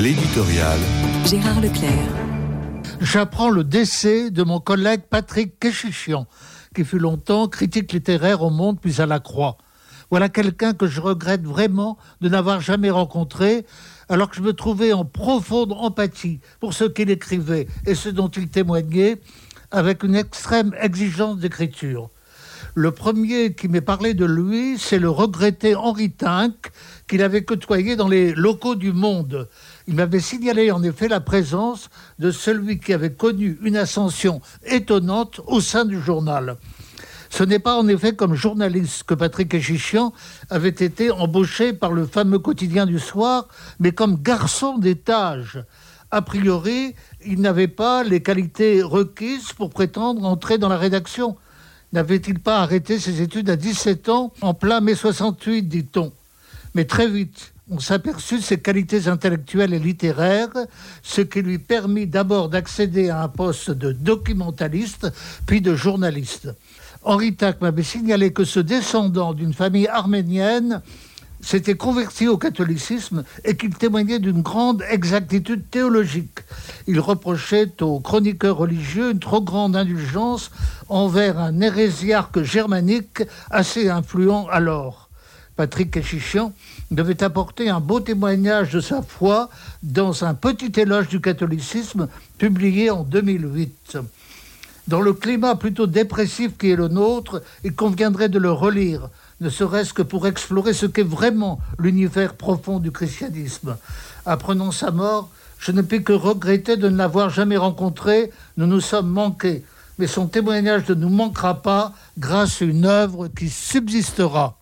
L'éditorial. Gérard Leclerc. J'apprends le décès de mon collègue Patrick Kéchichian, qui fut longtemps critique littéraire au Monde puis à la Croix. Voilà quelqu'un que je regrette vraiment de n'avoir jamais rencontré, alors que je me trouvais en profonde empathie pour ce qu'il écrivait et ce dont il témoignait, avec une extrême exigence d'écriture. Le premier qui m'est parlé de lui, c'est le regretté Henri Tinck, qu'il avait côtoyé dans les locaux du Monde. Il m'avait signalé en effet la présence de celui qui avait connu une ascension étonnante au sein du journal. Ce n'est pas en effet comme journaliste que Patrick Echichian avait été embauché par le fameux quotidien du soir, mais comme garçon d'étage. A priori, il n'avait pas les qualités requises pour prétendre entrer dans la rédaction. N'avait-il pas arrêté ses études à 17 ans, en plein mai 68, dit-on Mais très vite, on s'aperçut de ses qualités intellectuelles et littéraires, ce qui lui permit d'abord d'accéder à un poste de documentaliste, puis de journaliste. Henri Tac m'avait signalé que ce descendant d'une famille arménienne s'était converti au catholicisme et qu'il témoignait d'une grande exactitude théologique. Il reprochait aux chroniqueurs religieux une trop grande indulgence envers un hérésiarque germanique assez influent alors. Patrick Kéchichian devait apporter un beau témoignage de sa foi dans un petit éloge du catholicisme publié en 2008. Dans le climat plutôt dépressif qui est le nôtre, il conviendrait de le relire, ne serait-ce que pour explorer ce qu'est vraiment l'univers profond du christianisme. Apprenant sa mort, je ne puis que regretter de ne l'avoir jamais rencontré, nous nous sommes manqués, mais son témoignage ne nous manquera pas grâce à une œuvre qui subsistera.